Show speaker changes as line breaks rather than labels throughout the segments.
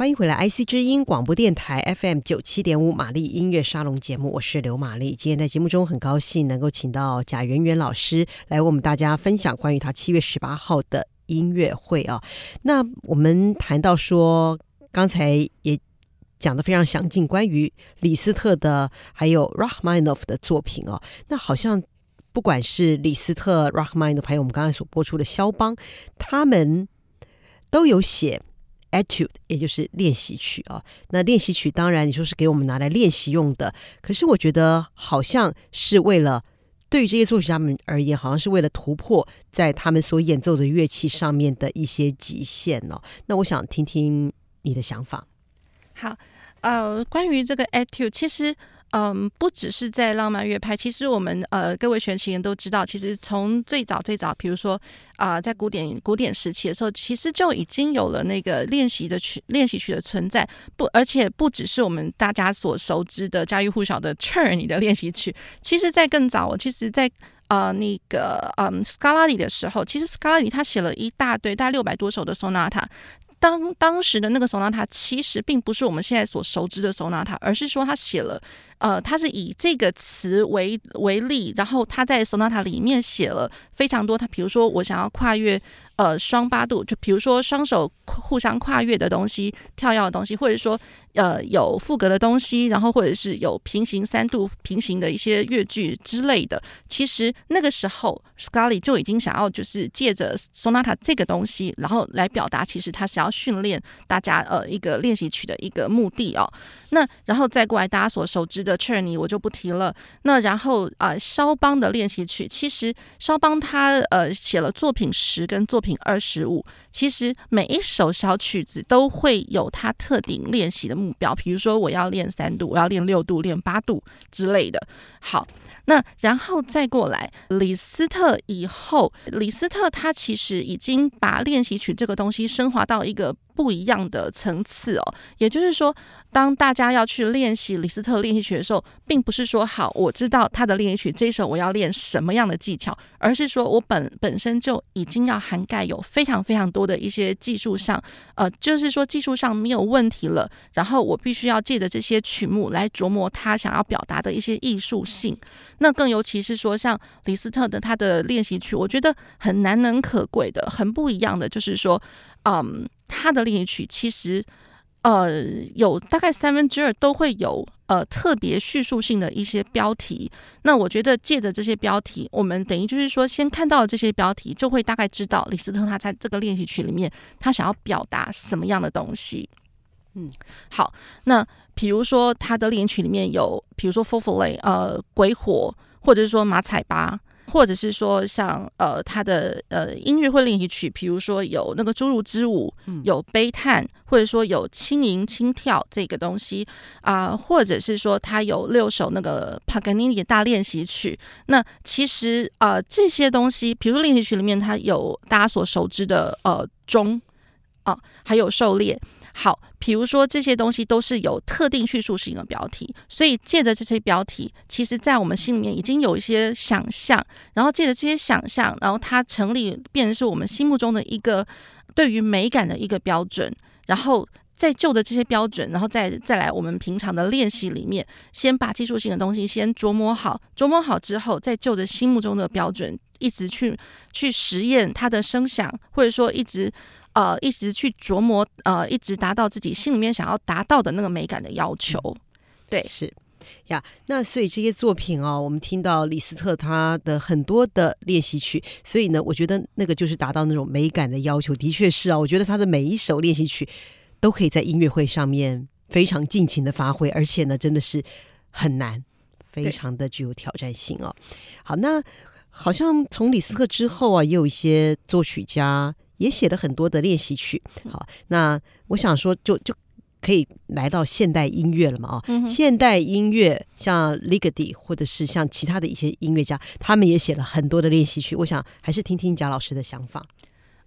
欢迎回来，IC 之音广播电台 FM 九七点五玛丽音乐沙龙节目，我是刘玛丽。今天在节目中很高兴能够请到贾圆圆老师来为我们大家分享关于他七月十八号的音乐会啊。那我们谈到说，刚才也讲得非常详尽，关于李斯特的还有 Rachmaninoff 的作品哦。那好像不管是李斯特、Rachmaninoff，还有我们刚才所播出的肖邦，他们都有写。Etude，也就是练习曲啊。那练习曲当然你说是给我们拿来练习用的，可是我觉得好像是为了对于这些作曲家们而言，好像是为了突破在他们所演奏的乐器上面的一些极限哦。那我想听听你的想法。
好，呃，关于这个 Etude，其实。嗯，不只是在浪漫乐派，其实我们呃各位学习人都知道，其实从最早最早，比如说啊、在古典古典时期的时候，其实就已经有了那个练习的曲练习曲的存在。不，而且不只是我们大家所熟知的家喻户晓的 Czerny 的练习曲，其实在更早，其实在呃那个嗯斯卡拉里的时候，其实斯卡拉里他写了一大堆，大概六百多首的 sonata。当当时的那个索纳塔其实并不是我们现在所熟知的索纳塔而是说他写了。呃，他是以这个词为为例，然后他在索纳塔里面写了非常多。他比如说，我想要跨越呃双八度，就比如说双手互相跨越的东西、跳跃的东西，或者说呃有副格的东西，然后或者是有平行三度平行的一些乐句之类的。其实那个时候 s c a l i 就已经想要就是借着 sonata 这个东西，然后来表达其实他是要训练大家呃一个练习曲的一个目的哦。那然后再过来，大家所熟知的 c h e r n y 我就不提了。那然后啊，肖邦的练习曲，其实肖邦他呃写了作品十跟作品二十五，其实每一首小曲子都会有它特定练习的目标，比如说我要练三度，我要练六度，练八度之类的。好。那然后再过来，李斯特以后，李斯特他其实已经把练习曲这个东西升华到一个不一样的层次哦。也就是说，当大家要去练习李斯特练习曲的时候，并不是说好，我知道他的练习曲这一首我要练什么样的技巧，而是说我本本身就已经要涵盖有非常非常多的一些技术上，呃，就是说技术上没有问题了。然后我必须要借着这些曲目来琢磨他想要表达的一些艺术性。那更尤其是说，像李斯特的他的练习曲，我觉得很难能可贵的，很不一样的，就是说，嗯，他的练习曲其实，呃，有大概三分之二都会有呃特别叙述性的一些标题。那我觉得借着这些标题，我们等于就是说，先看到这些标题，就会大概知道李斯特他在这个练习曲里面，他想要表达什么样的东西。嗯，好，那比如说他的练习曲里面有，比如说 Fourfoulet 呃，鬼火，或者是说马彩巴，或者是说像呃他的呃音乐会练习曲，比如说有那个侏儒之舞，有悲叹，或者说有轻盈轻跳这个东西啊、呃，或者是说他有六首那个帕格尼尼大练习曲。那其实啊、呃、这些东西，比如说练习曲里面，它有大家所熟知的呃钟啊，还有狩猎。好，比如说这些东西都是有特定叙述性的标题，所以借着这些标题，其实在我们心里面已经有一些想象，然后借着这些想象，然后它成立变成是我们心目中的一个对于美感的一个标准，然后在就着这些标准，然后再再来我们平常的练习里面，先把技术性的东西先琢磨好，琢磨好之后，再就着心目中的标准，一直去去实验它的声响，或者说一直。呃，一直去琢磨，呃，一直达到自己心里面想要达到的那个美感的要求。对，
是呀。那所以这些作品哦，我们听到李斯特他的很多的练习曲，所以呢，我觉得那个就是达到那种美感的要求。的确是啊，我觉得他的每一首练习曲都可以在音乐会上面非常尽情的发挥，而且呢，真的是很难，非常的具有挑战性哦。好，那好像从李斯特之后啊，也有一些作曲家。也写了很多的练习曲，好，那我想说就，就就可以来到现代音乐了嘛？啊、嗯，现代音乐像 Ligeti 或者是像其他的一些音乐家，他们也写了很多的练习曲。我想还是听听贾老师的想法。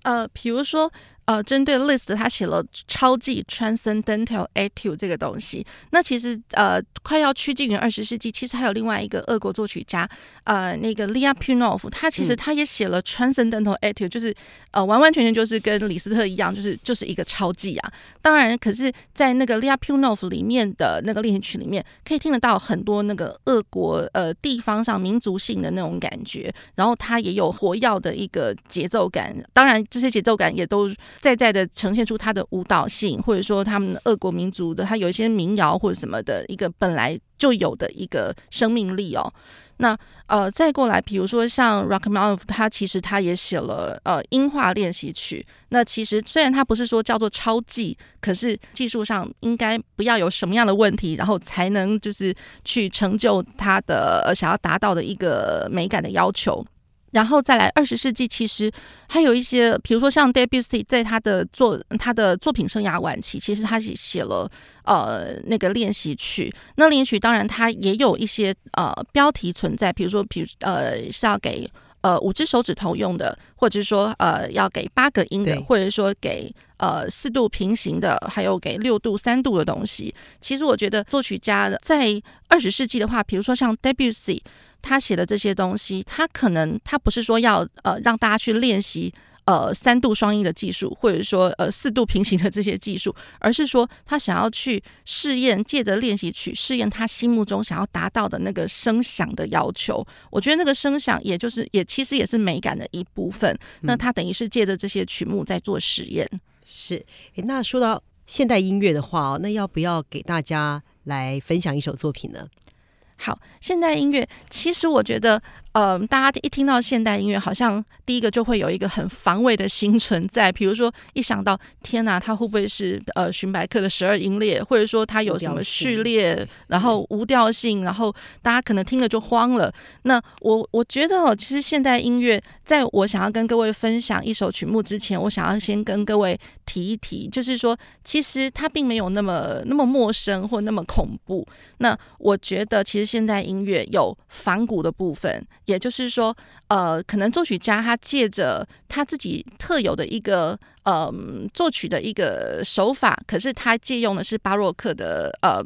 呃，比如说，呃，针对 Liszt 他写了超级 Transcendental Etude 这个东西。那其实呃，快要趋近于二十世纪，其实还有另外一个俄国作曲家，呃，那个 Lyapunov，他其实他也写了 Transcendental Etude，就是呃，完完全全就是跟李斯特一样，就是就是一个超技啊。当然，可是，在那个 Lyapunov 里面的那个练习曲里面，可以听得到很多那个俄国呃地方上民族性的那种感觉，然后他也有活跃的一个节奏感。当然，这些节奏感也都在在的呈现出它的舞蹈性，或者说他们俄国民族的，它有一些民谣或者什么的一个本来就有的一个生命力哦。那呃，再过来，比如说像 r o c k m a n o f 他其实他也写了呃音画练习曲。那其实虽然他不是说叫做超技，可是技术上应该不要有什么样的问题，然后才能就是去成就他的想要达到的一个美感的要求。然后再来，二十世纪其实还有一些，比如说像 Debussy，在他的作他的作品生涯晚期，其实他写写了呃那个练习曲。那练习曲当然它也有一些呃标题存在，比如说，比如呃是要给呃五只手指头用的，或者是说呃要给八个音的，或者说给呃四度平行的，还有给六度三度的东西。其实我觉得作曲家在二十世纪的话，比如说像 Debussy。他写的这些东西，他可能他不是说要呃让大家去练习呃三度双音的技术，或者说呃四度平行的这些技术，而是说他想要去试验，借着练习曲试验他心目中想要达到的那个声响的要求。我觉得那个声响，也就是也其实也是美感的一部分。那他等于是借着这些曲目在做实验。嗯、
是，那说到现代音乐的话，那要不要给大家来分享一首作品呢？
好，现代音乐其实我觉得。嗯、呃，大家一听到现代音乐，好像第一个就会有一个很防卫的心存在。比如说，一想到天哪，它会不会是呃荀白克的十二音列，或者说它有什么序列，然后无调性，然后大家可能听了就慌了。那我我觉得哦，其实现代音乐，在我想要跟各位分享一首曲目之前，我想要先跟各位提一提，就是说，其实它并没有那么那么陌生或那么恐怖。那我觉得，其实现代音乐有仿古的部分。也就是说，呃，可能作曲家他借着他自己特有的一个呃作曲的一个手法，可是他借用的是巴洛克的呃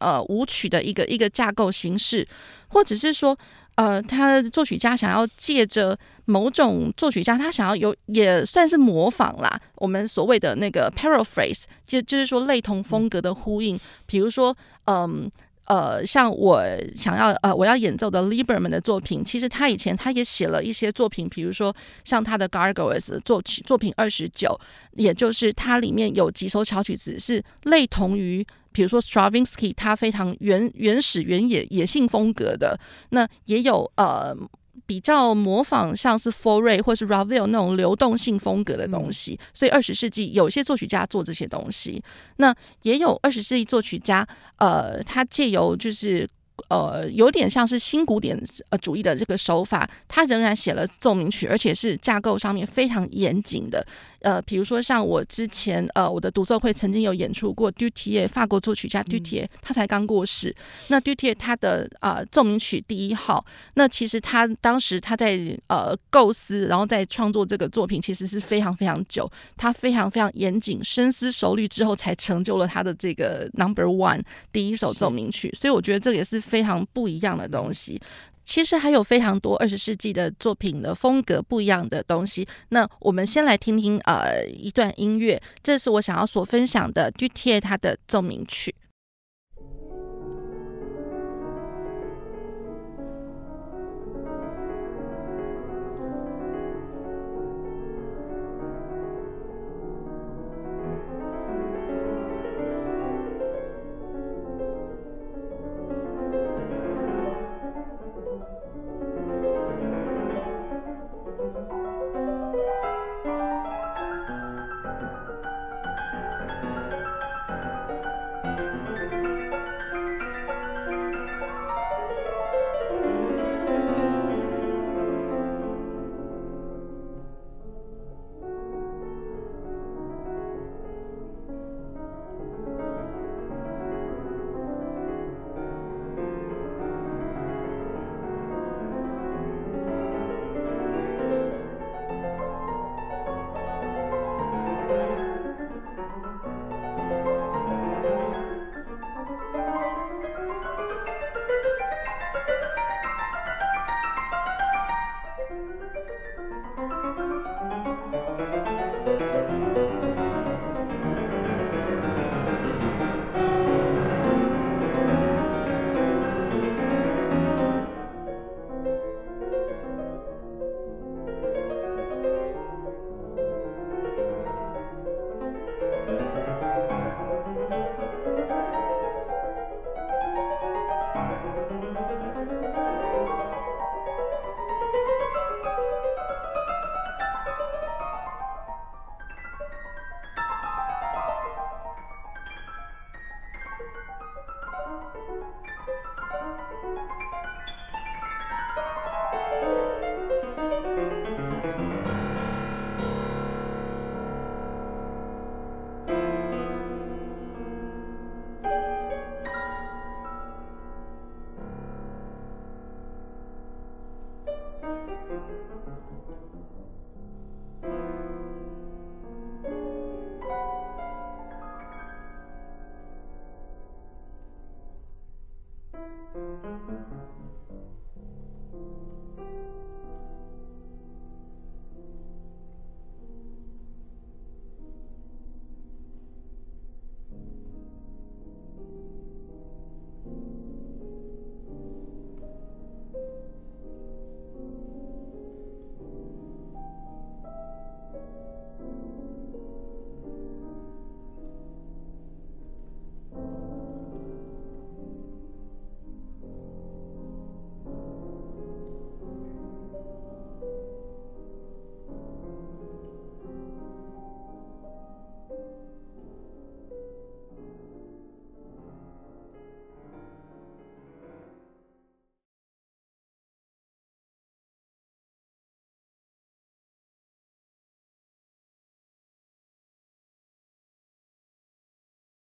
呃舞曲的一个一个架构形式，或者是说，呃，他的作曲家想要借着某种作曲家他想要有也算是模仿啦，我们所谓的那个 paraphrase，就就是说类同风格的呼应，比如说，嗯。呃，像我想要呃，我要演奏的 Lieberman 的作品，其实他以前他也写了一些作品，比如说像他的 Gargoyles 作曲作品二十九，也就是它里面有几首小曲子是类同于，比如说 Stravinsky 他非常原原始原野野性风格的，那也有呃。比较模仿像是 Foray 或是 Ravel 那种流动性风格的东西，所以二十世纪有些作曲家做这些东西，那也有二十世纪作曲家，呃，他借由就是。呃，有点像是新古典呃主义的这个手法，他仍然写了奏鸣曲，而且是架构上面非常严谨的。呃，比如说像我之前呃我的独奏会曾经有演出过 Dutilleux 法国作曲家 Dutilleux 他才刚过世。那 Dutilleux 他的呃奏鸣曲第一号，那其实他当时他在呃构思，然后在创作这个作品，其实是非常非常久，他非常非常严谨、深思熟虑之后，才成就了他的这个 Number One 第一首奏鸣曲。所以我觉得这个也是。非常不一样的东西，其实还有非常多二十世纪的作品的风格不一样的东西。那我们先来听听呃一段音乐，这是我想要所分享的 d u t i e 他的奏鸣曲。